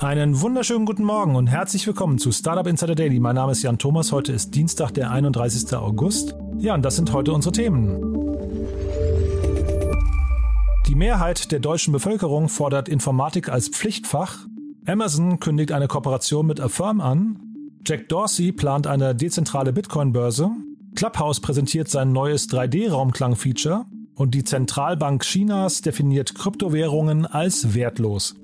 Einen wunderschönen guten Morgen und herzlich willkommen zu Startup Insider Daily. Mein Name ist Jan Thomas. Heute ist Dienstag, der 31. August. Ja, und das sind heute unsere Themen. Die Mehrheit der deutschen Bevölkerung fordert Informatik als Pflichtfach. Amazon kündigt eine Kooperation mit Affirm an. Jack Dorsey plant eine dezentrale Bitcoin-Börse. Clubhouse präsentiert sein neues 3D-Raumklang-Feature. Und die Zentralbank Chinas definiert Kryptowährungen als wertlos.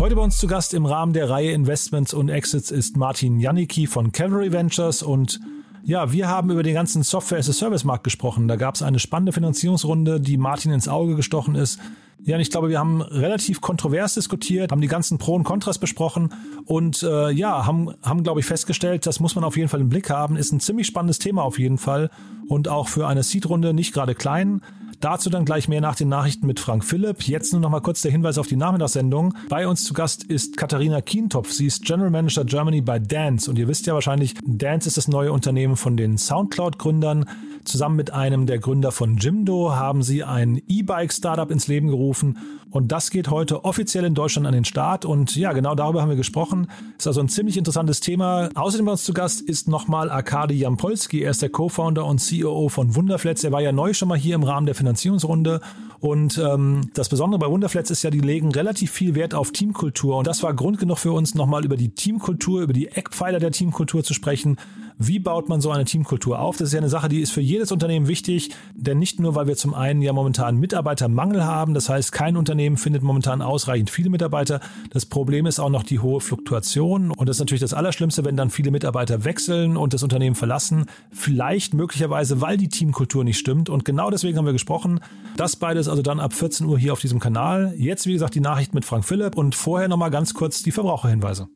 Heute bei uns zu Gast im Rahmen der Reihe Investments und Exits ist Martin Janicki von Cavalry Ventures und ja, wir haben über den ganzen Software-as-a-Service-Markt gesprochen. Da gab es eine spannende Finanzierungsrunde, die Martin ins Auge gestochen ist. Ja, und ich glaube, wir haben relativ kontrovers diskutiert, haben die ganzen Pro und Kontras besprochen und äh, ja, haben, haben, glaube ich, festgestellt, das muss man auf jeden Fall im Blick haben. Ist ein ziemlich spannendes Thema auf jeden Fall und auch für eine Seed-Runde nicht gerade klein. Dazu dann gleich mehr nach den Nachrichten mit Frank Philipp. Jetzt nur noch mal kurz der Hinweis auf die Nachmittagssendung. Bei uns zu Gast ist Katharina Kientopf. Sie ist General Manager Germany bei Dance. Und ihr wisst ja wahrscheinlich, Dance ist das neue Unternehmen von den Soundcloud-Gründern. Zusammen mit einem der Gründer von Jimdo haben sie ein E-Bike-Startup ins Leben gerufen. Und das geht heute offiziell in Deutschland an den Start. Und ja, genau darüber haben wir gesprochen. Ist also ein ziemlich interessantes Thema. Außerdem bei uns zu Gast ist nochmal Arkadi Jampolski. Er ist der Co-Founder und COO von Wunderflats. Er war ja neu schon mal hier im Rahmen der Finanzierungsrunde. Und ähm, das Besondere bei Wunderflats ist ja, die legen relativ viel Wert auf Teamkultur. Und das war Grund genug für uns, nochmal über die Teamkultur, über die Eckpfeiler der Teamkultur zu sprechen. Wie baut man so eine Teamkultur auf? Das ist ja eine Sache, die ist für jedes Unternehmen wichtig, denn nicht nur, weil wir zum einen ja momentan Mitarbeitermangel haben, das heißt, kein Unternehmen findet momentan ausreichend viele Mitarbeiter. Das Problem ist auch noch die hohe Fluktuation und das ist natürlich das Allerschlimmste, wenn dann viele Mitarbeiter wechseln und das Unternehmen verlassen, vielleicht möglicherweise, weil die Teamkultur nicht stimmt und genau deswegen haben wir gesprochen. Das beides also dann ab 14 Uhr hier auf diesem Kanal. Jetzt, wie gesagt, die Nachricht mit Frank Philipp und vorher nochmal ganz kurz die Verbraucherhinweise.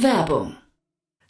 Werbung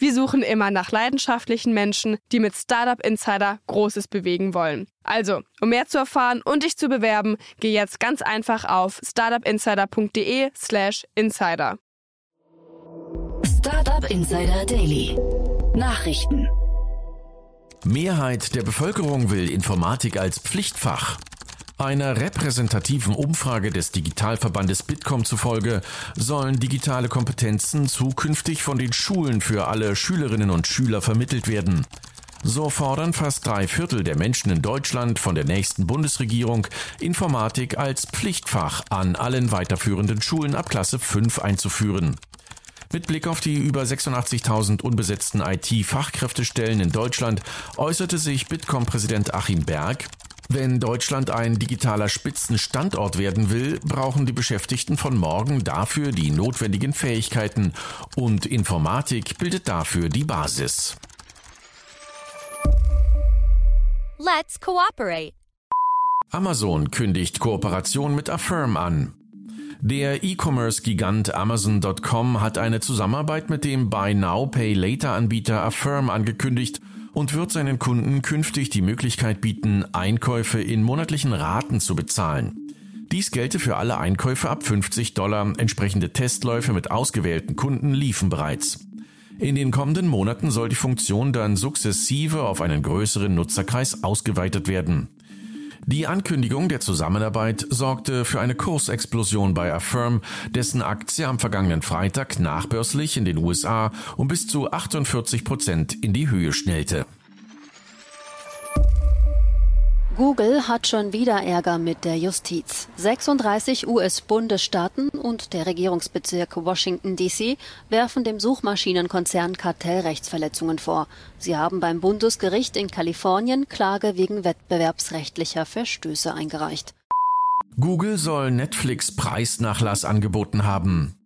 Wir suchen immer nach leidenschaftlichen Menschen, die mit Startup Insider Großes bewegen wollen. Also, um mehr zu erfahren und dich zu bewerben, geh jetzt ganz einfach auf startupinsider.de/slash insider. Startup Insider Daily. Nachrichten. Mehrheit der Bevölkerung will Informatik als Pflichtfach. Einer repräsentativen Umfrage des Digitalverbandes Bitkom zufolge sollen digitale Kompetenzen zukünftig von den Schulen für alle Schülerinnen und Schüler vermittelt werden. So fordern fast drei Viertel der Menschen in Deutschland von der nächsten Bundesregierung, Informatik als Pflichtfach an allen weiterführenden Schulen ab Klasse 5 einzuführen. Mit Blick auf die über 86.000 unbesetzten IT-Fachkräftestellen in Deutschland äußerte sich Bitkom-Präsident Achim Berg, wenn Deutschland ein digitaler Spitzenstandort werden will, brauchen die Beschäftigten von morgen dafür die notwendigen Fähigkeiten und Informatik bildet dafür die Basis. Let's cooperate. Amazon kündigt Kooperation mit Affirm an. Der E-Commerce-Gigant Amazon.com hat eine Zusammenarbeit mit dem Buy Now Pay Later Anbieter Affirm angekündigt und wird seinen Kunden künftig die Möglichkeit bieten, Einkäufe in monatlichen Raten zu bezahlen. Dies gelte für alle Einkäufe ab 50 Dollar. Entsprechende Testläufe mit ausgewählten Kunden liefen bereits. In den kommenden Monaten soll die Funktion dann sukzessive auf einen größeren Nutzerkreis ausgeweitet werden. Die Ankündigung der Zusammenarbeit sorgte für eine Kursexplosion bei Affirm, dessen Aktie am vergangenen Freitag nachbörslich in den USA um bis zu 48 Prozent in die Höhe schnellte. Google hat schon wieder Ärger mit der Justiz. 36 US-Bundesstaaten und der Regierungsbezirk Washington DC werfen dem Suchmaschinenkonzern Kartellrechtsverletzungen vor. Sie haben beim Bundesgericht in Kalifornien Klage wegen wettbewerbsrechtlicher Verstöße eingereicht. Google soll Netflix Preisnachlass angeboten haben.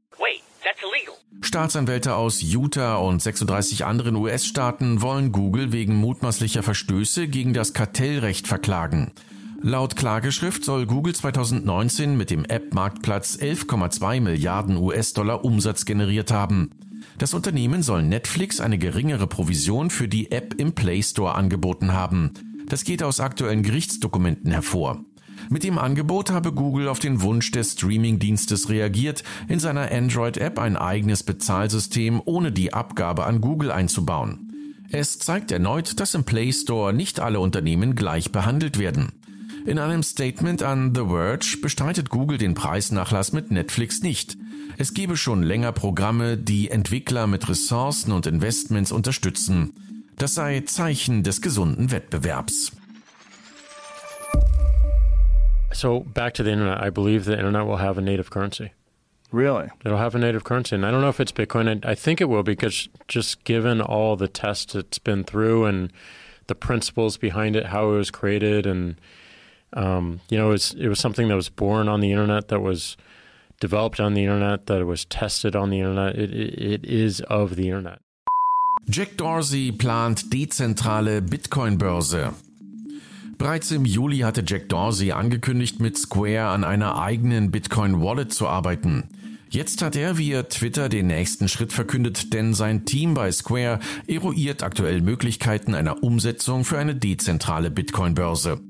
Staatsanwälte aus Utah und 36 anderen US-Staaten wollen Google wegen mutmaßlicher Verstöße gegen das Kartellrecht verklagen. Laut Klageschrift soll Google 2019 mit dem App-Marktplatz 11,2 Milliarden US-Dollar Umsatz generiert haben. Das Unternehmen soll Netflix eine geringere Provision für die App im Play Store angeboten haben. Das geht aus aktuellen Gerichtsdokumenten hervor. Mit dem Angebot habe Google auf den Wunsch des Streaming-Dienstes reagiert, in seiner Android-App ein eigenes Bezahlsystem ohne die Abgabe an Google einzubauen. Es zeigt erneut, dass im Play Store nicht alle Unternehmen gleich behandelt werden. In einem Statement an The Verge bestreitet Google den Preisnachlass mit Netflix nicht. Es gebe schon länger Programme, die Entwickler mit Ressourcen und Investments unterstützen. Das sei Zeichen des gesunden Wettbewerbs. So back to the internet, I believe the internet will have a native currency. Really? It'll have a native currency, and I don't know if it's Bitcoin. I think it will because just given all the tests it's been through and the principles behind it, how it was created, and um, you know, it was, it was something that was born on the internet, that was developed on the internet, that was tested on the internet. It, it, it is of the internet. Jack Dorsey plant dezentrale Bitcoin-Börse. Bereits im Juli hatte Jack Dorsey angekündigt, mit Square an einer eigenen Bitcoin-Wallet zu arbeiten. Jetzt hat er via Twitter den nächsten Schritt verkündet, denn sein Team bei Square eruiert aktuell Möglichkeiten einer Umsetzung für eine dezentrale Bitcoin-Börse.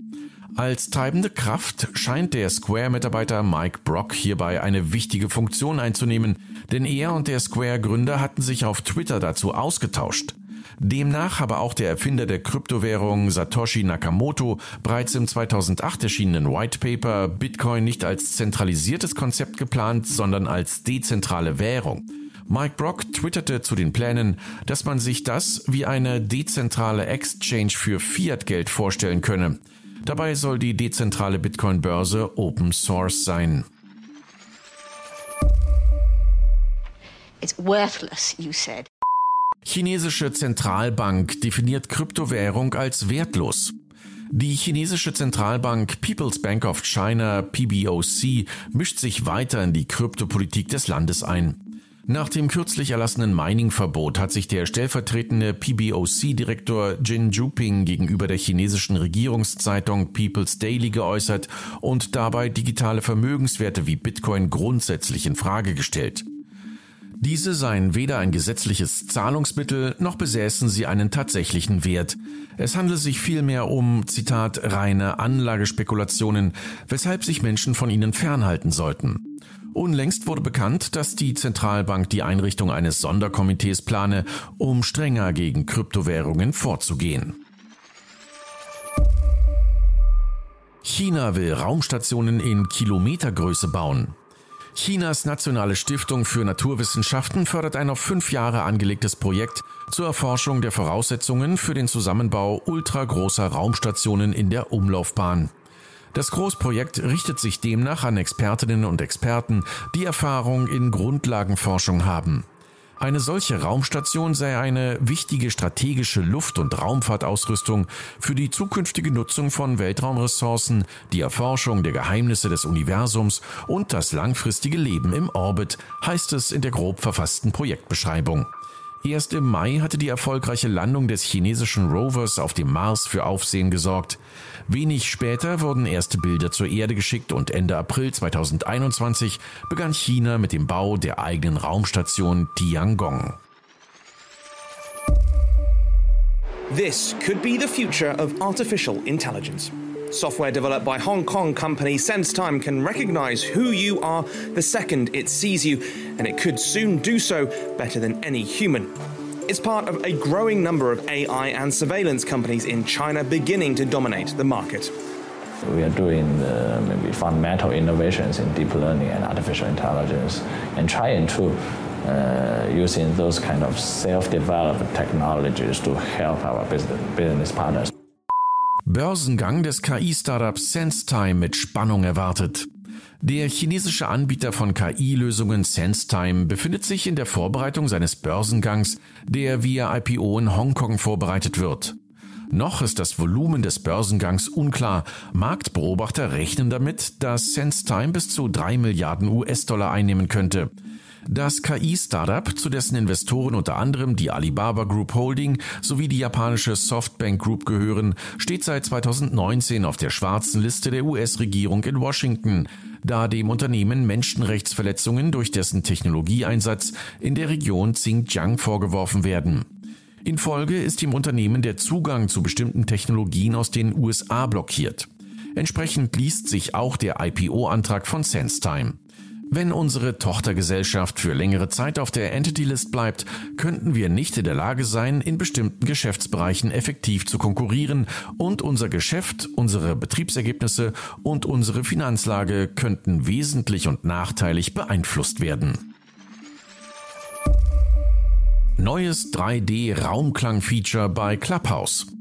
Als treibende Kraft scheint der Square-Mitarbeiter Mike Brock hierbei eine wichtige Funktion einzunehmen, denn er und der Square-Gründer hatten sich auf Twitter dazu ausgetauscht. Demnach habe auch der Erfinder der Kryptowährung Satoshi Nakamoto bereits im 2008 erschienenen White Paper Bitcoin nicht als zentralisiertes Konzept geplant, sondern als dezentrale Währung. Mike Brock twitterte zu den Plänen, dass man sich das wie eine dezentrale Exchange für Fiat-Geld vorstellen könne. Dabei soll die dezentrale Bitcoin-Börse Open Source sein. It's worthless, you said. Chinesische Zentralbank definiert Kryptowährung als wertlos. Die chinesische Zentralbank People's Bank of China PBOC mischt sich weiter in die Kryptopolitik des Landes ein. Nach dem kürzlich erlassenen Mining-Verbot hat sich der stellvertretende PBOC-Direktor Jin Juping gegenüber der chinesischen Regierungszeitung People's Daily geäußert und dabei digitale Vermögenswerte wie Bitcoin grundsätzlich in Frage gestellt. Diese seien weder ein gesetzliches Zahlungsmittel noch besäßen sie einen tatsächlichen Wert. Es handle sich vielmehr um, Zitat, reine Anlagespekulationen, weshalb sich Menschen von ihnen fernhalten sollten. Unlängst wurde bekannt, dass die Zentralbank die Einrichtung eines Sonderkomitees plane, um strenger gegen Kryptowährungen vorzugehen. China will Raumstationen in Kilometergröße bauen. Chinas Nationale Stiftung für Naturwissenschaften fördert ein auf fünf Jahre angelegtes Projekt zur Erforschung der Voraussetzungen für den Zusammenbau ultragroßer Raumstationen in der Umlaufbahn. Das Großprojekt richtet sich demnach an Expertinnen und Experten, die Erfahrung in Grundlagenforschung haben. Eine solche Raumstation sei eine wichtige strategische Luft- und Raumfahrtausrüstung für die zukünftige Nutzung von Weltraumressourcen, die Erforschung der Geheimnisse des Universums und das langfristige Leben im Orbit, heißt es in der grob verfassten Projektbeschreibung. Erst im Mai hatte die erfolgreiche Landung des chinesischen Rovers auf dem Mars für Aufsehen gesorgt. Wenig später wurden erste Bilder zur Erde geschickt und Ende April 2021 begann China mit dem Bau der eigenen Raumstation Tiangong. This could be the future of artificial intelligence. Software developed by Hong Kong company SenseTime can recognize who you are the second it sees you, and it could soon do so better than any human. It's part of a growing number of AI and surveillance companies in China beginning to dominate the market. We are doing uh, maybe fundamental innovations in deep learning and artificial intelligence and trying to uh, using those kind of self-developed technologies to help our business, business partners. Börsengang des KI-Startups SenseTime mit Spannung erwartet. Der chinesische Anbieter von KI-Lösungen SenseTime befindet sich in der Vorbereitung seines Börsengangs, der via IPO in Hongkong vorbereitet wird. Noch ist das Volumen des Börsengangs unklar. Marktbeobachter rechnen damit, dass SenseTime bis zu drei Milliarden US-Dollar einnehmen könnte. Das KI-Startup, zu dessen Investoren unter anderem die Alibaba Group Holding sowie die japanische Softbank Group gehören, steht seit 2019 auf der schwarzen Liste der US-Regierung in Washington, da dem Unternehmen Menschenrechtsverletzungen durch dessen Technologieeinsatz in der Region Xinjiang vorgeworfen werden. In Folge ist dem Unternehmen der Zugang zu bestimmten Technologien aus den USA blockiert. Entsprechend liest sich auch der IPO-Antrag von SenseTime. Wenn unsere Tochtergesellschaft für längere Zeit auf der Entity List bleibt, könnten wir nicht in der Lage sein, in bestimmten Geschäftsbereichen effektiv zu konkurrieren und unser Geschäft, unsere Betriebsergebnisse und unsere Finanzlage könnten wesentlich und nachteilig beeinflusst werden. Neues 3D-Raumklang-Feature bei Clubhouse.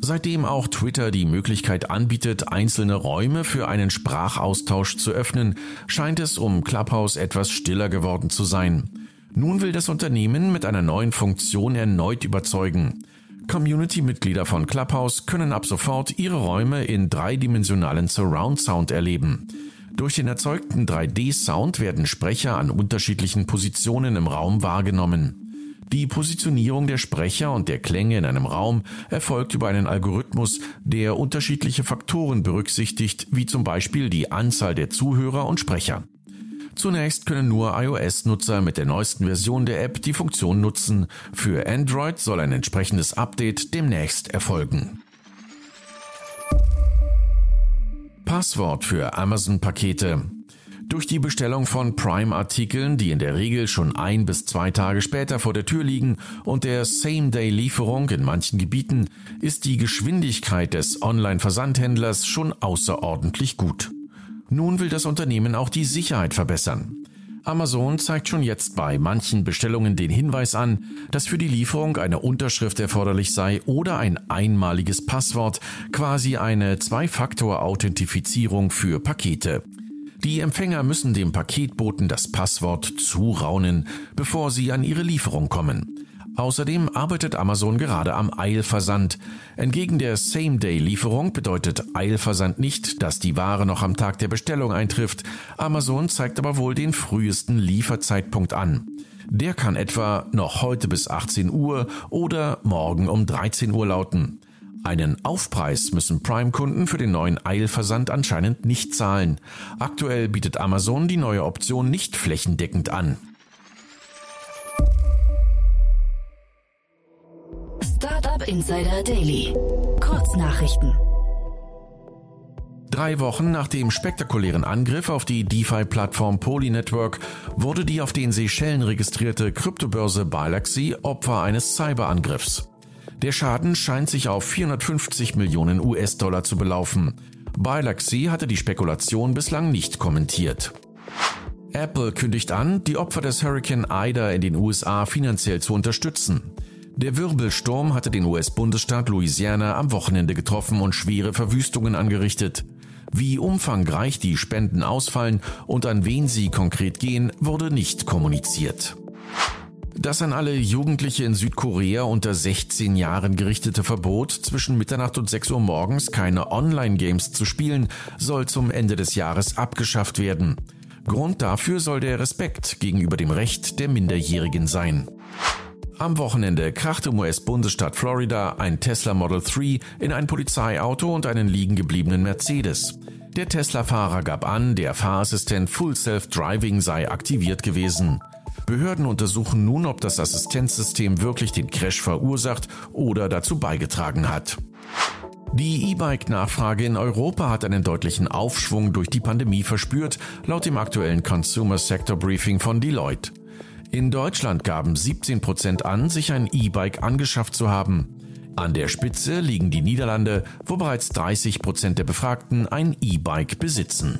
Seitdem auch Twitter die Möglichkeit anbietet, einzelne Räume für einen Sprachaustausch zu öffnen, scheint es um Clubhouse etwas stiller geworden zu sein. Nun will das Unternehmen mit einer neuen Funktion erneut überzeugen. Community-Mitglieder von Clubhouse können ab sofort ihre Räume in dreidimensionalen Surround Sound erleben. Durch den erzeugten 3D-Sound werden Sprecher an unterschiedlichen Positionen im Raum wahrgenommen. Die Positionierung der Sprecher und der Klänge in einem Raum erfolgt über einen Algorithmus, der unterschiedliche Faktoren berücksichtigt, wie zum Beispiel die Anzahl der Zuhörer und Sprecher. Zunächst können nur iOS-Nutzer mit der neuesten Version der App die Funktion nutzen. Für Android soll ein entsprechendes Update demnächst erfolgen. Passwort für Amazon-Pakete. Durch die Bestellung von Prime-Artikeln, die in der Regel schon ein bis zwei Tage später vor der Tür liegen und der Same-Day-Lieferung in manchen Gebieten, ist die Geschwindigkeit des Online-Versandhändlers schon außerordentlich gut. Nun will das Unternehmen auch die Sicherheit verbessern. Amazon zeigt schon jetzt bei manchen Bestellungen den Hinweis an, dass für die Lieferung eine Unterschrift erforderlich sei oder ein einmaliges Passwort, quasi eine Zwei-Faktor-Authentifizierung für Pakete. Die Empfänger müssen dem Paketboten das Passwort zuraunen, bevor sie an ihre Lieferung kommen. Außerdem arbeitet Amazon gerade am Eilversand. Entgegen der Same-Day-Lieferung bedeutet Eilversand nicht, dass die Ware noch am Tag der Bestellung eintrifft. Amazon zeigt aber wohl den frühesten Lieferzeitpunkt an. Der kann etwa noch heute bis 18 Uhr oder morgen um 13 Uhr lauten. Einen Aufpreis müssen Prime-Kunden für den neuen Eilversand anscheinend nicht zahlen. Aktuell bietet Amazon die neue Option nicht flächendeckend an. Startup Insider Daily. Kurznachrichten. Drei Wochen nach dem spektakulären Angriff auf die DeFi-Plattform Poly Network wurde die auf den Seychellen registrierte Kryptobörse Bilaxy Opfer eines Cyberangriffs. Der Schaden scheint sich auf 450 Millionen US-Dollar zu belaufen. Bilaxy hatte die Spekulation bislang nicht kommentiert. Apple kündigt an, die Opfer des Hurricane Ida in den USA finanziell zu unterstützen. Der Wirbelsturm hatte den US-Bundesstaat Louisiana am Wochenende getroffen und schwere Verwüstungen angerichtet. Wie umfangreich die Spenden ausfallen und an wen sie konkret gehen, wurde nicht kommuniziert. Das an alle Jugendliche in Südkorea unter 16 Jahren gerichtete Verbot, zwischen Mitternacht und 6 Uhr morgens keine Online-Games zu spielen, soll zum Ende des Jahres abgeschafft werden. Grund dafür soll der Respekt gegenüber dem Recht der Minderjährigen sein. Am Wochenende krachte im US-Bundesstaat Florida ein Tesla Model 3 in ein Polizeiauto und einen liegen gebliebenen Mercedes. Der Tesla-Fahrer gab an, der Fahrassistent Full Self Driving sei aktiviert gewesen. Behörden untersuchen nun, ob das Assistenzsystem wirklich den Crash verursacht oder dazu beigetragen hat. Die E-Bike-Nachfrage in Europa hat einen deutlichen Aufschwung durch die Pandemie verspürt, laut dem aktuellen Consumer Sector Briefing von Deloitte. In Deutschland gaben 17 Prozent an, sich ein E-Bike angeschafft zu haben. An der Spitze liegen die Niederlande, wo bereits 30 Prozent der Befragten ein E-Bike besitzen.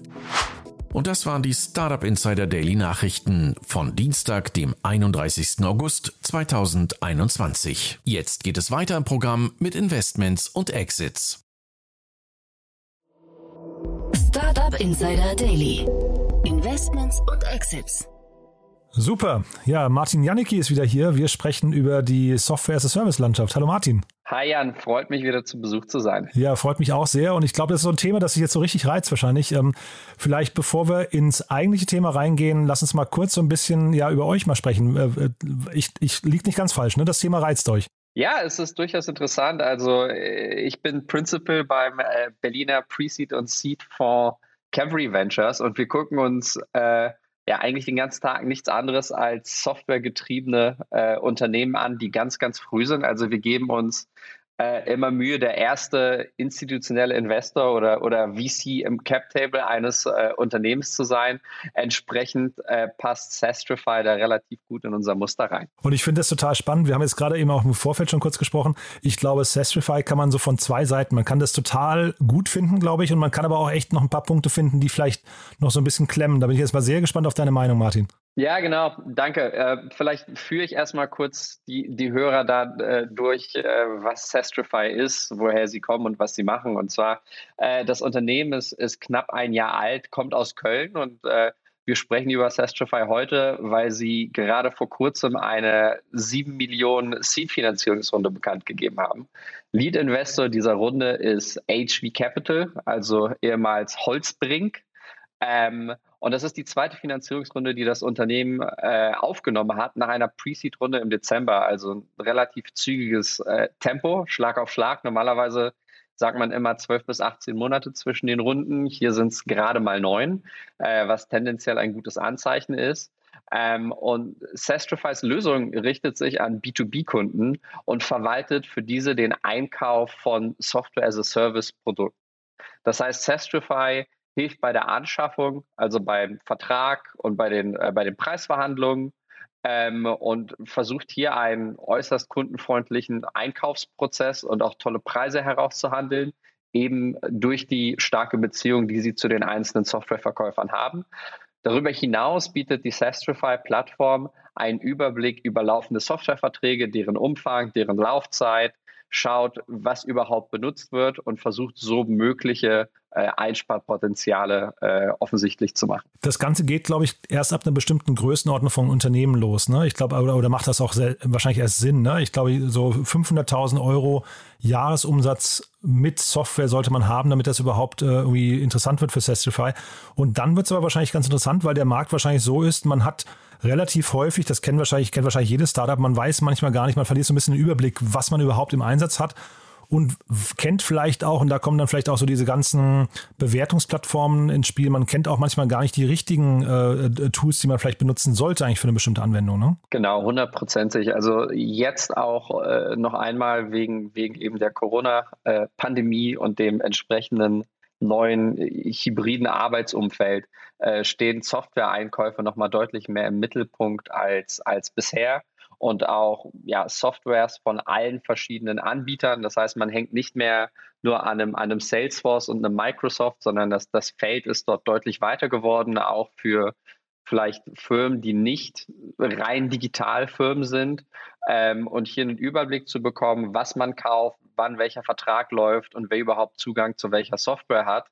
Und das waren die Startup Insider Daily Nachrichten von Dienstag, dem 31. August 2021. Jetzt geht es weiter im Programm mit Investments und Exits. Startup Insider Daily. Investments und Exits. Super. Ja, Martin Janicki ist wieder hier. Wir sprechen über die Software-as-a-Service-Landschaft. Hallo Martin. Hi Jan, freut mich wieder zu Besuch zu sein. Ja, freut mich auch sehr. Und ich glaube, das ist so ein Thema, das sich jetzt so richtig reizt wahrscheinlich. Ähm, vielleicht bevor wir ins eigentliche Thema reingehen, lass uns mal kurz so ein bisschen ja, über euch mal sprechen. Äh, äh ich, ich liegt nicht ganz falsch, ne? Das Thema reizt euch. Ja, es ist durchaus interessant. Also äh, ich bin Principal beim äh, Berliner Pre-Seed und Seed Fonds Cavalry Ventures und wir gucken uns äh, ja eigentlich den ganzen Tag nichts anderes als softwaregetriebene äh, Unternehmen an, die ganz, ganz früh sind. Also wir geben uns äh, immer Mühe, der erste institutionelle Investor oder, oder VC im Cap-Table eines äh, Unternehmens zu sein. Entsprechend äh, passt Sastrify da relativ gut in unser Muster rein. Und ich finde das total spannend. Wir haben jetzt gerade eben auch im Vorfeld schon kurz gesprochen. Ich glaube, Sastrify kann man so von zwei Seiten. Man kann das total gut finden, glaube ich, und man kann aber auch echt noch ein paar Punkte finden, die vielleicht noch so ein bisschen klemmen. Da bin ich jetzt mal sehr gespannt auf deine Meinung, Martin. Ja, genau, danke. Äh, vielleicht führe ich erstmal kurz die, die Hörer da äh, durch, äh, was Sestrify ist, woher sie kommen und was sie machen. Und zwar, äh, das Unternehmen ist, ist knapp ein Jahr alt, kommt aus Köln und äh, wir sprechen über Sestrify heute, weil sie gerade vor kurzem eine 7 Millionen Seed-Finanzierungsrunde bekannt gegeben haben. Lead-Investor dieser Runde ist HV Capital, also ehemals Holzbrink. Ähm, und das ist die zweite Finanzierungsrunde, die das Unternehmen äh, aufgenommen hat nach einer Pre-Seed-Runde im Dezember. Also ein relativ zügiges äh, Tempo, Schlag auf Schlag. Normalerweise sagt man immer 12 bis 18 Monate zwischen den Runden. Hier sind es gerade mal neun, äh, was tendenziell ein gutes Anzeichen ist. Ähm, und Sastrifys Lösung richtet sich an B2B-Kunden und verwaltet für diese den Einkauf von Software as a Service-Produkten. Das heißt, Sastrify hilft bei der Anschaffung, also beim Vertrag und bei den, äh, bei den Preisverhandlungen ähm, und versucht hier einen äußerst kundenfreundlichen Einkaufsprozess und auch tolle Preise herauszuhandeln, eben durch die starke Beziehung, die sie zu den einzelnen Softwareverkäufern haben. Darüber hinaus bietet die Sastrify-Plattform einen Überblick über laufende Softwareverträge, deren Umfang, deren Laufzeit, schaut, was überhaupt benutzt wird und versucht so mögliche äh, Einsparpotenziale äh, offensichtlich zu machen. Das Ganze geht, glaube ich, erst ab einer bestimmten Größenordnung von Unternehmen los. Ne? Ich glaube, oder, oder macht das auch sehr, wahrscheinlich erst Sinn. Ne? Ich glaube, so 500.000 Euro Jahresumsatz mit Software sollte man haben, damit das überhaupt äh, irgendwie interessant wird für Sestify. Und dann wird es aber wahrscheinlich ganz interessant, weil der Markt wahrscheinlich so ist, man hat relativ häufig, das kennt wahrscheinlich, kennt wahrscheinlich jedes Startup, man weiß manchmal gar nicht, man verliert so ein bisschen den Überblick, was man überhaupt im Einsatz hat und kennt vielleicht auch, und da kommen dann vielleicht auch so diese ganzen Bewertungsplattformen ins Spiel, man kennt auch manchmal gar nicht die richtigen äh, Tools, die man vielleicht benutzen sollte eigentlich für eine bestimmte Anwendung. Ne? Genau, hundertprozentig. Also jetzt auch äh, noch einmal wegen, wegen eben der Corona-Pandemie äh, und dem entsprechenden neuen hybriden Arbeitsumfeld äh, stehen Software-Einkäufe nochmal deutlich mehr im Mittelpunkt als, als bisher und auch ja, Softwares von allen verschiedenen Anbietern. Das heißt, man hängt nicht mehr nur an einem, an einem Salesforce und einem Microsoft, sondern das, das Feld ist dort deutlich weiter geworden, auch für vielleicht Firmen, die nicht rein digital Firmen sind ähm, und hier einen Überblick zu bekommen, was man kauft, wann welcher Vertrag läuft und wer überhaupt Zugang zu welcher Software hat,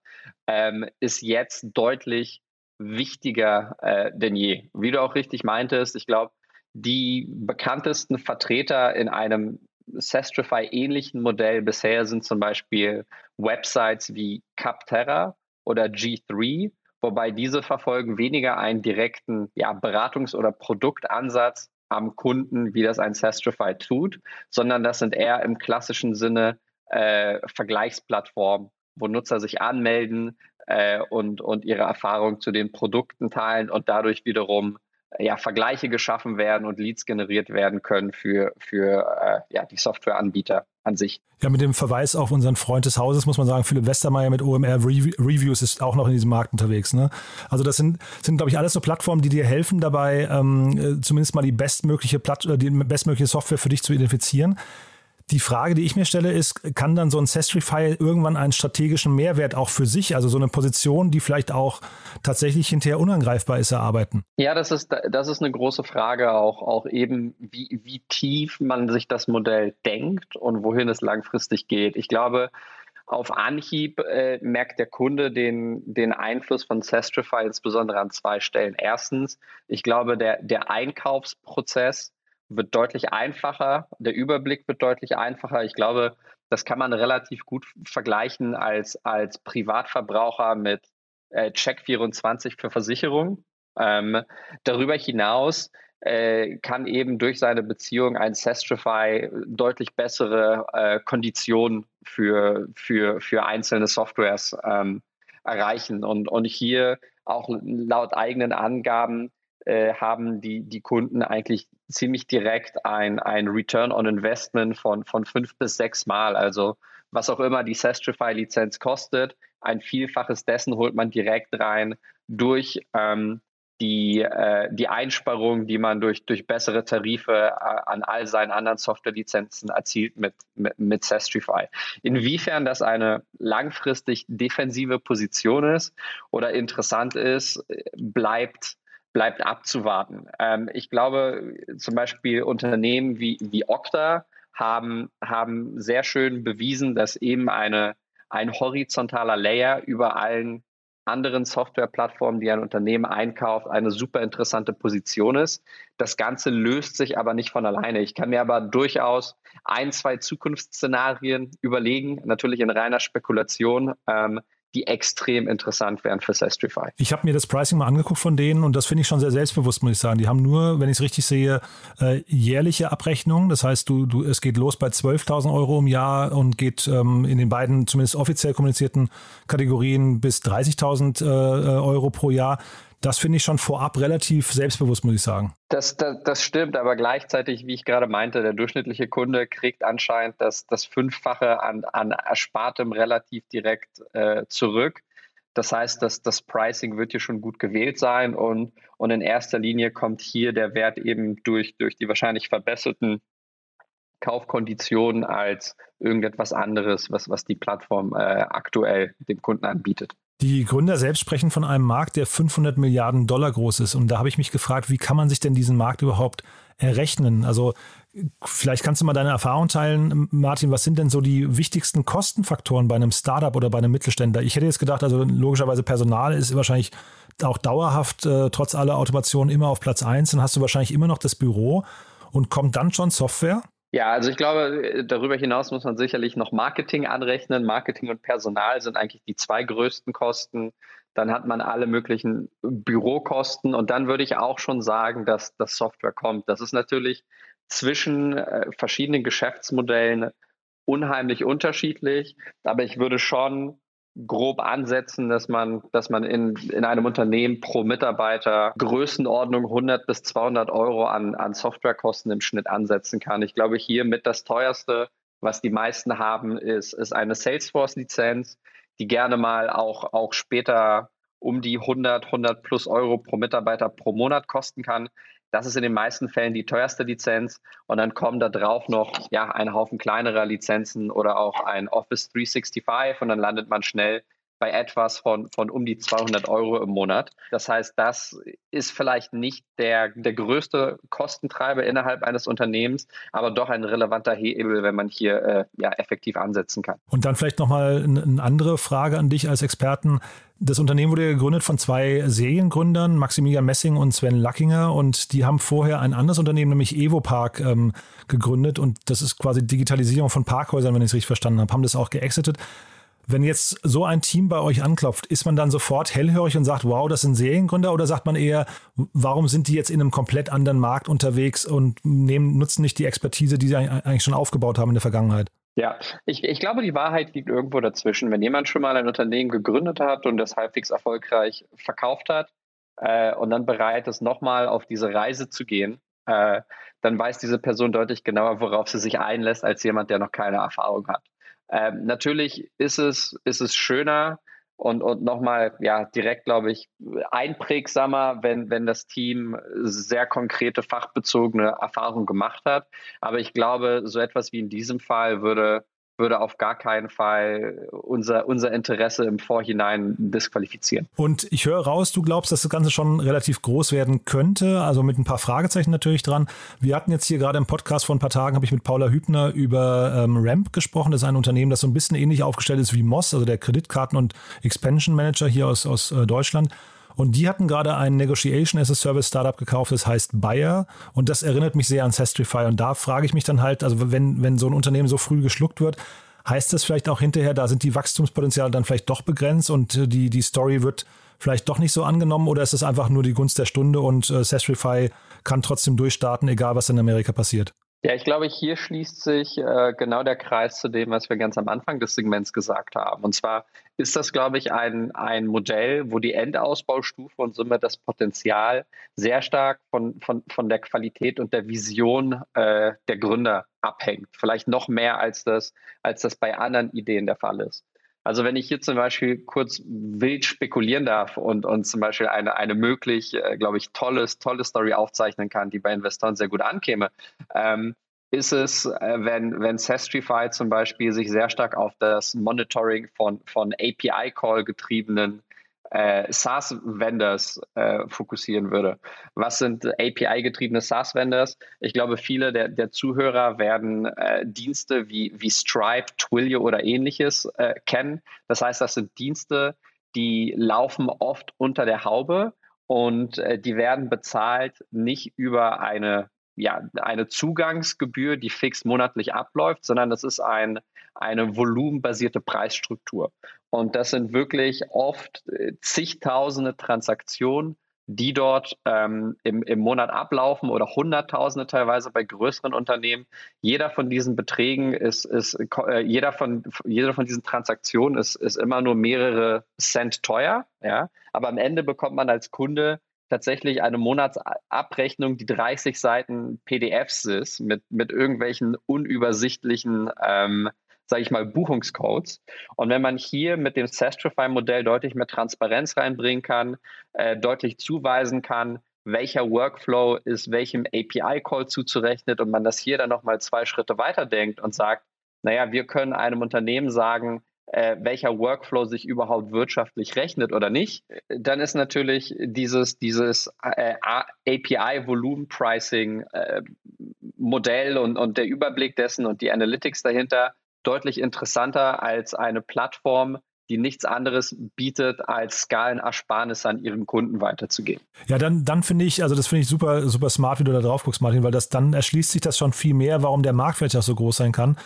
ähm, ist jetzt deutlich wichtiger äh, denn je. Wie du auch richtig meintest, ich glaube, die bekanntesten Vertreter in einem Sestrify-ähnlichen Modell bisher sind zum Beispiel Websites wie Capterra oder G3, wobei diese verfolgen weniger einen direkten ja, Beratungs- oder Produktansatz am Kunden, wie das ein Sestrify tut, sondern das sind eher im klassischen Sinne äh, Vergleichsplattformen, wo Nutzer sich anmelden äh, und, und ihre Erfahrung zu den Produkten teilen und dadurch wiederum ja, Vergleiche geschaffen werden und Leads generiert werden können für, für äh, ja, die Softwareanbieter an sich. Ja, mit dem Verweis auf unseren Freund des Hauses muss man sagen, Philipp Westermeier mit OMR Reviews ist auch noch in diesem Markt unterwegs. Ne? Also das sind, sind glaube ich, alles so Plattformen, die dir helfen dabei, ähm, zumindest mal die bestmögliche, Platt die bestmögliche Software für dich zu identifizieren. Die Frage, die ich mir stelle, ist, kann dann so ein Sestrify irgendwann einen strategischen Mehrwert auch für sich, also so eine Position, die vielleicht auch tatsächlich hinterher unangreifbar ist, erarbeiten? Ja, das ist, das ist eine große Frage auch, auch eben, wie, wie tief man sich das Modell denkt und wohin es langfristig geht. Ich glaube, auf Anhieb äh, merkt der Kunde den, den Einfluss von Sestrify insbesondere an zwei Stellen. Erstens, ich glaube, der, der Einkaufsprozess wird deutlich einfacher, der Überblick wird deutlich einfacher. Ich glaube, das kann man relativ gut vergleichen als, als Privatverbraucher mit äh, Check24 für Versicherung. Ähm, darüber hinaus äh, kann eben durch seine Beziehung ein Sestrify deutlich bessere äh, Konditionen für, für, für einzelne Softwares ähm, erreichen. Und, und hier auch laut eigenen Angaben äh, haben die, die Kunden eigentlich ziemlich direkt ein, ein Return on Investment von, von fünf bis sechs Mal. Also was auch immer die Sestrify-Lizenz kostet, ein Vielfaches dessen holt man direkt rein durch ähm, die, äh, die Einsparung, die man durch, durch bessere Tarife äh, an all seinen anderen Softwarelizenzen erzielt mit, mit, mit Sestrify. Inwiefern das eine langfristig defensive Position ist oder interessant ist, bleibt bleibt abzuwarten. Ähm, ich glaube, zum Beispiel Unternehmen wie, wie Okta haben, haben sehr schön bewiesen, dass eben eine, ein horizontaler Layer über allen anderen Softwareplattformen, die ein Unternehmen einkauft, eine super interessante Position ist. Das Ganze löst sich aber nicht von alleine. Ich kann mir aber durchaus ein, zwei Zukunftsszenarien überlegen, natürlich in reiner Spekulation, ähm, die extrem interessant wären für Sestrify. Ich habe mir das Pricing mal angeguckt von denen und das finde ich schon sehr selbstbewusst, muss ich sagen. Die haben nur, wenn ich es richtig sehe, äh, jährliche Abrechnungen. Das heißt, du, du, es geht los bei 12.000 Euro im Jahr und geht ähm, in den beiden zumindest offiziell kommunizierten Kategorien bis 30.000 äh, Euro pro Jahr. Das finde ich schon vorab relativ selbstbewusst, muss ich sagen. Das, das, das, stimmt, aber gleichzeitig, wie ich gerade meinte, der durchschnittliche Kunde kriegt anscheinend das, das Fünffache an, an Erspartem relativ direkt äh, zurück. Das heißt, dass das Pricing wird hier schon gut gewählt sein und, und in erster Linie kommt hier der Wert eben durch, durch die wahrscheinlich verbesserten Kaufkonditionen als irgendetwas anderes, was, was die Plattform äh, aktuell dem Kunden anbietet. Die Gründer selbst sprechen von einem Markt, der 500 Milliarden Dollar groß ist. Und da habe ich mich gefragt, wie kann man sich denn diesen Markt überhaupt errechnen? Also vielleicht kannst du mal deine Erfahrung teilen, Martin. Was sind denn so die wichtigsten Kostenfaktoren bei einem Startup oder bei einem Mittelständler? Ich hätte jetzt gedacht, also logischerweise Personal ist wahrscheinlich auch dauerhaft, äh, trotz aller Automation, immer auf Platz 1. Dann hast du wahrscheinlich immer noch das Büro und kommt dann schon Software? Ja, also ich glaube, darüber hinaus muss man sicherlich noch Marketing anrechnen. Marketing und Personal sind eigentlich die zwei größten Kosten. Dann hat man alle möglichen Bürokosten und dann würde ich auch schon sagen, dass das Software kommt. Das ist natürlich zwischen äh, verschiedenen Geschäftsmodellen unheimlich unterschiedlich, aber ich würde schon grob ansetzen, dass man, dass man in, in einem Unternehmen pro Mitarbeiter Größenordnung 100 bis 200 Euro an, an Softwarekosten im Schnitt ansetzen kann. Ich glaube, hier mit das teuerste, was die meisten haben, ist, ist eine Salesforce-Lizenz, die gerne mal auch, auch später um die 100, 100 plus Euro pro Mitarbeiter pro Monat kosten kann. Das ist in den meisten Fällen die teuerste Lizenz. Und dann kommen da drauf noch ja, ein Haufen kleinerer Lizenzen oder auch ein Office 365 und dann landet man schnell bei etwas von, von um die 200 Euro im Monat. Das heißt, das ist vielleicht nicht der, der größte Kostentreiber innerhalb eines Unternehmens, aber doch ein relevanter Hebel, wenn man hier äh, ja, effektiv ansetzen kann. Und dann vielleicht nochmal eine andere Frage an dich als Experten. Das Unternehmen wurde gegründet von zwei Seriengründern, Maximilian Messing und Sven Lackinger. Und die haben vorher ein anderes Unternehmen, nämlich Evopark, ähm, gegründet. Und das ist quasi Digitalisierung von Parkhäusern, wenn ich es richtig verstanden habe. Haben das auch geexitet. Wenn jetzt so ein Team bei euch anklopft, ist man dann sofort hellhörig und sagt, wow, das sind Seriengründer? Oder sagt man eher, warum sind die jetzt in einem komplett anderen Markt unterwegs und nehmen, nutzen nicht die Expertise, die sie eigentlich schon aufgebaut haben in der Vergangenheit? Ja, ich, ich glaube, die Wahrheit liegt irgendwo dazwischen. Wenn jemand schon mal ein Unternehmen gegründet hat und das halbwegs erfolgreich verkauft hat äh, und dann bereit ist, nochmal auf diese Reise zu gehen, äh, dann weiß diese Person deutlich genauer, worauf sie sich einlässt, als jemand, der noch keine Erfahrung hat. Ähm, natürlich ist es, ist es schöner und, und nochmal ja, direkt, glaube ich, einprägsamer, wenn, wenn das Team sehr konkrete, fachbezogene Erfahrungen gemacht hat. Aber ich glaube, so etwas wie in diesem Fall würde, würde auf gar keinen Fall unser, unser Interesse im Vorhinein disqualifizieren. Und ich höre raus, du glaubst, dass das Ganze schon relativ groß werden könnte, also mit ein paar Fragezeichen natürlich dran. Wir hatten jetzt hier gerade im Podcast vor ein paar Tagen, habe ich mit Paula Hübner über ähm, Ramp gesprochen. Das ist ein Unternehmen, das so ein bisschen ähnlich aufgestellt ist wie Moss, also der Kreditkarten- und Expansion Manager hier aus, aus äh, Deutschland. Und die hatten gerade ein Negotiation as a Service Startup gekauft, das heißt Bayer. Und das erinnert mich sehr an Sestrify. Und da frage ich mich dann halt, also wenn, wenn so ein Unternehmen so früh geschluckt wird, heißt das vielleicht auch hinterher, da sind die Wachstumspotenziale dann vielleicht doch begrenzt und die, die Story wird vielleicht doch nicht so angenommen oder ist es einfach nur die Gunst der Stunde und äh, Sestrify kann trotzdem durchstarten, egal was in Amerika passiert? Ja, ich glaube, hier schließt sich äh, genau der Kreis zu dem, was wir ganz am Anfang des Segments gesagt haben. Und zwar ist das, glaube ich, ein, ein Modell, wo die Endausbaustufe und somit das Potenzial sehr stark von, von, von der Qualität und der Vision äh, der Gründer abhängt. Vielleicht noch mehr als das, als das bei anderen Ideen der Fall ist. Also wenn ich hier zum Beispiel kurz wild spekulieren darf und, und zum Beispiel eine, eine möglich, äh, glaube ich, tolles, tolle Story aufzeichnen kann, die bei Investoren sehr gut ankäme, ähm, ist es, äh, wenn, wenn Sestrify zum Beispiel sich sehr stark auf das Monitoring von, von API-Call getriebenen äh, SaaS-Vendors äh, fokussieren würde. Was sind API-getriebene SaaS-Vendors? Ich glaube, viele der, der Zuhörer werden äh, Dienste wie, wie Stripe, Twilio oder ähnliches äh, kennen. Das heißt, das sind Dienste, die laufen oft unter der Haube und äh, die werden bezahlt nicht über eine ja, eine Zugangsgebühr, die fix monatlich abläuft, sondern das ist ein, eine volumenbasierte Preisstruktur. Und das sind wirklich oft äh, zigtausende Transaktionen, die dort ähm, im, im Monat ablaufen oder Hunderttausende teilweise bei größeren Unternehmen. Jeder von diesen Beträgen ist, ist äh, jeder von jeder von diesen Transaktionen ist, ist immer nur mehrere Cent teuer, ja. Aber am Ende bekommt man als Kunde tatsächlich eine Monatsabrechnung, die 30 Seiten PDFs ist, mit, mit irgendwelchen unübersichtlichen, ähm, sage ich mal, Buchungscodes. Und wenn man hier mit dem Sestrify-Modell deutlich mehr Transparenz reinbringen kann, äh, deutlich zuweisen kann, welcher Workflow ist welchem API-Call zuzurechnet und man das hier dann nochmal zwei Schritte weiterdenkt und sagt, naja, wir können einem Unternehmen sagen, äh, welcher Workflow sich überhaupt wirtschaftlich rechnet oder nicht, dann ist natürlich dieses, dieses äh, API-Volumen-Pricing-Modell äh, und, und der Überblick dessen und die Analytics dahinter deutlich interessanter als eine Plattform, die nichts anderes bietet, als Skalenersparnisse an ihren Kunden weiterzugeben. Ja, dann, dann finde ich, also das finde ich super, super smart, wie du da drauf guckst, Martin, weil das dann erschließt sich das schon viel mehr, warum der Markt vielleicht auch so groß sein kann.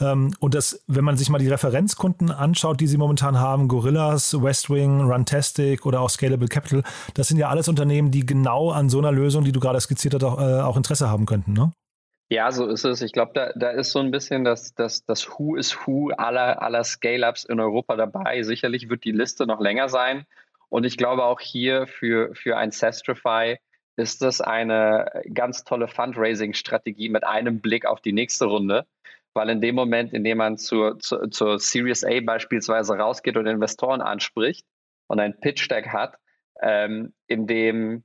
Ähm, und das, wenn man sich mal die Referenzkunden anschaut, die sie momentan haben, Gorillas, Westwing, Runtastic oder auch Scalable Capital, das sind ja alles Unternehmen, die genau an so einer Lösung, die du gerade skizziert hast, auch, äh, auch Interesse haben könnten, ne? Ja, so ist es. Ich glaube, da, da ist so ein bisschen das, das, das Who is Who aller, aller Scale-Ups in Europa dabei. Sicherlich wird die Liste noch länger sein. Und ich glaube auch hier für, für ein Sestrify ist das eine ganz tolle Fundraising-Strategie mit einem Blick auf die nächste Runde weil in dem Moment, in dem man zur, zur, zur Series A beispielsweise rausgeht und Investoren anspricht und ein Pitch-Deck hat, ähm, in dem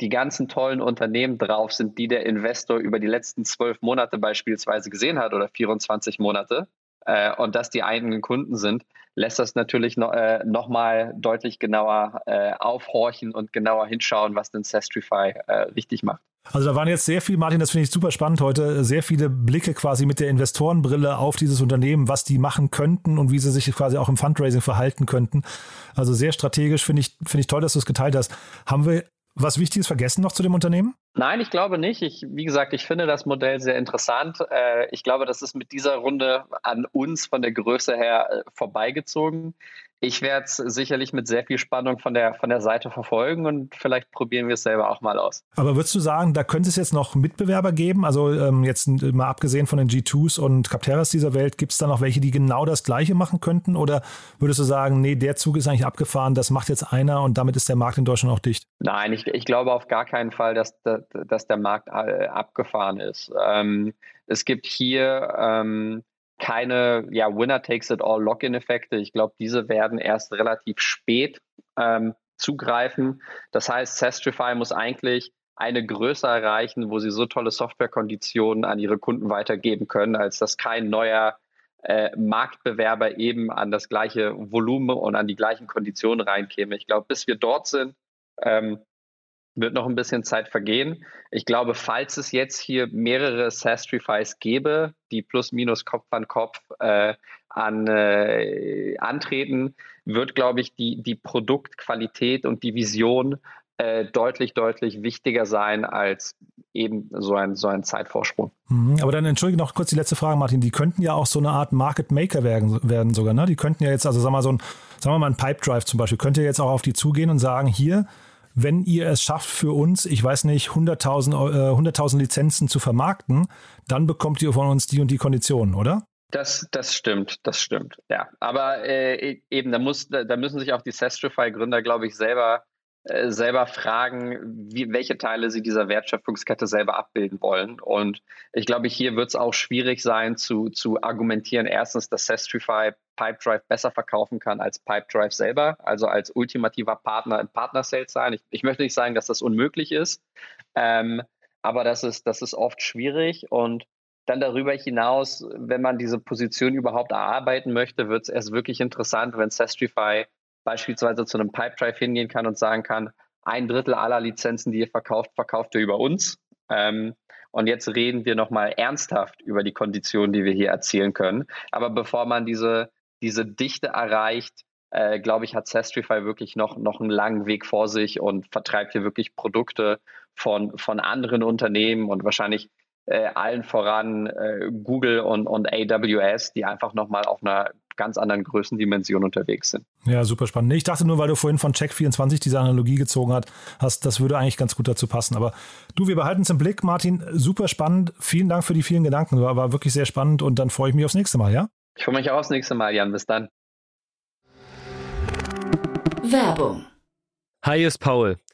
die ganzen tollen Unternehmen drauf sind, die der Investor über die letzten zwölf Monate beispielsweise gesehen hat oder 24 Monate, äh, und das die eigenen Kunden sind, lässt das natürlich noch, äh, noch mal deutlich genauer äh, aufhorchen und genauer hinschauen, was den Sestrify äh, richtig macht. Also da waren jetzt sehr viel, Martin, das finde ich super spannend heute, sehr viele Blicke quasi mit der Investorenbrille auf dieses Unternehmen, was die machen könnten und wie sie sich quasi auch im Fundraising verhalten könnten. Also sehr strategisch, finde ich, finde ich toll, dass du es geteilt hast. Haben wir was Wichtiges vergessen noch zu dem Unternehmen? Nein, ich glaube nicht. Ich, wie gesagt, ich finde das Modell sehr interessant. Äh, ich glaube, das ist mit dieser Runde an uns von der Größe her äh, vorbeigezogen. Ich werde es sicherlich mit sehr viel Spannung von der, von der Seite verfolgen und vielleicht probieren wir es selber auch mal aus. Aber würdest du sagen, da könnte es jetzt noch Mitbewerber geben? Also ähm, jetzt mal abgesehen von den G2s und Capteras dieser Welt, gibt es da noch welche, die genau das Gleiche machen könnten? Oder würdest du sagen, nee, der Zug ist eigentlich abgefahren, das macht jetzt einer und damit ist der Markt in Deutschland auch dicht? Nein, ich, ich glaube auf gar keinen Fall, dass, dass, dass der Markt äh, abgefahren ist. Ähm, es gibt hier ähm, keine ja, Winner-Takes-it-all-Login-Effekte. Ich glaube, diese werden erst relativ spät ähm, zugreifen. Das heißt, Sestrify muss eigentlich eine Größe erreichen, wo sie so tolle Softwarekonditionen an ihre Kunden weitergeben können, als dass kein neuer äh, Marktbewerber eben an das gleiche Volumen und an die gleichen Konditionen reinkäme. Ich glaube, bis wir dort sind, ähm, wird noch ein bisschen Zeit vergehen. Ich glaube, falls es jetzt hier mehrere Sastrifys gäbe, die plus minus Kopf an Kopf äh, an, äh, antreten, wird, glaube ich, die, die Produktqualität und die Vision äh, deutlich, deutlich wichtiger sein als eben so ein, so ein Zeitvorsprung. Mhm, aber dann entschuldige noch kurz die letzte Frage, Martin. Die könnten ja auch so eine Art Market Maker werden, werden sogar, ne? Die könnten ja jetzt, also sagen wir mal, so ein, sagen wir mal, ein Pipe Drive zum Beispiel, könnte jetzt auch auf die zugehen und sagen, hier, wenn ihr es schafft für uns, ich weiß nicht, 100.000 äh, 100 Lizenzen zu vermarkten, dann bekommt ihr von uns die und die Konditionen, oder? Das, das stimmt, das stimmt, ja. Aber äh, e-, eben, da, muss, da müssen sich auch die Sestrify-Gründer, glaube ich, selber äh, selber fragen, wie, welche Teile sie dieser Wertschöpfungskette selber abbilden wollen. Und ich glaube, hier wird es auch schwierig sein zu, zu argumentieren, erstens, dass Sestrify Pipedrive besser verkaufen kann als Pipedrive selber, also als ultimativer Partner in Partner-Sales sein. Ich, ich, möchte nicht sagen, dass das unmöglich ist, ähm, aber das ist, das ist oft schwierig und dann darüber hinaus, wenn man diese Position überhaupt erarbeiten möchte, wird es erst wirklich interessant, wenn Sestrify beispielsweise zu einem Pipedrive hingehen kann und sagen kann, ein Drittel aller Lizenzen, die ihr verkauft, verkauft ihr über uns. Ähm, und jetzt reden wir nochmal ernsthaft über die Konditionen, die wir hier erzielen können. Aber bevor man diese, diese Dichte erreicht, äh, glaube ich, hat Sestrify wirklich noch, noch einen langen Weg vor sich und vertreibt hier wirklich Produkte von, von anderen Unternehmen und wahrscheinlich äh, allen voran äh, Google und, und AWS, die einfach nochmal auf einer ganz anderen Größendimension unterwegs sind. Ja, super spannend. Ich dachte nur, weil du vorhin von Check24 diese Analogie gezogen hast, das würde eigentlich ganz gut dazu passen. Aber du, wir behalten es im Blick, Martin. Super spannend. Vielen Dank für die vielen Gedanken. War, war wirklich sehr spannend und dann freue ich mich aufs nächste Mal, ja? Ich freue mich auch aufs nächste Mal, Jan. Bis dann. Werbung. Hi, ist Paul.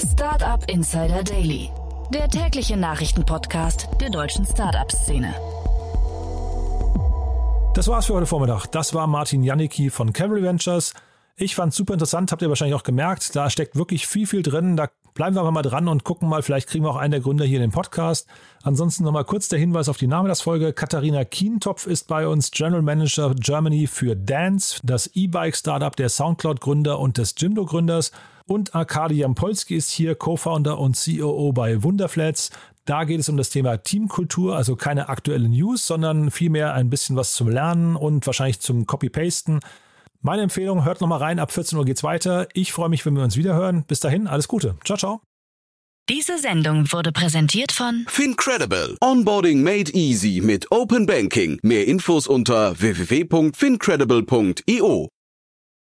Startup Insider Daily, der tägliche Nachrichtenpodcast der deutschen Startup-Szene. Das war's für heute Vormittag. Das war Martin Janicki von Cavalry Ventures. Ich fand's super interessant, habt ihr wahrscheinlich auch gemerkt. Da steckt wirklich viel, viel drin. Da bleiben wir aber mal dran und gucken mal, vielleicht kriegen wir auch einen der Gründer hier in den Podcast. Ansonsten nochmal kurz der Hinweis auf die Folge. Katharina Kientopf ist bei uns General Manager Germany für Dance, das E-Bike-Startup der Soundcloud-Gründer und des Jimdo-Gründers. Und Arkadi Jampolski ist hier Co-Founder und COO bei Wunderflats. Da geht es um das Thema Teamkultur, also keine aktuelle News, sondern vielmehr ein bisschen was zum Lernen und wahrscheinlich zum Copy-Pasten. Meine Empfehlung, hört nochmal rein, ab 14 Uhr geht's weiter. Ich freue mich, wenn wir uns wieder hören. Bis dahin, alles Gute. Ciao, ciao. Diese Sendung wurde präsentiert von Fincredible. Onboarding made easy mit Open Banking. Mehr Infos unter www.fincredible.io.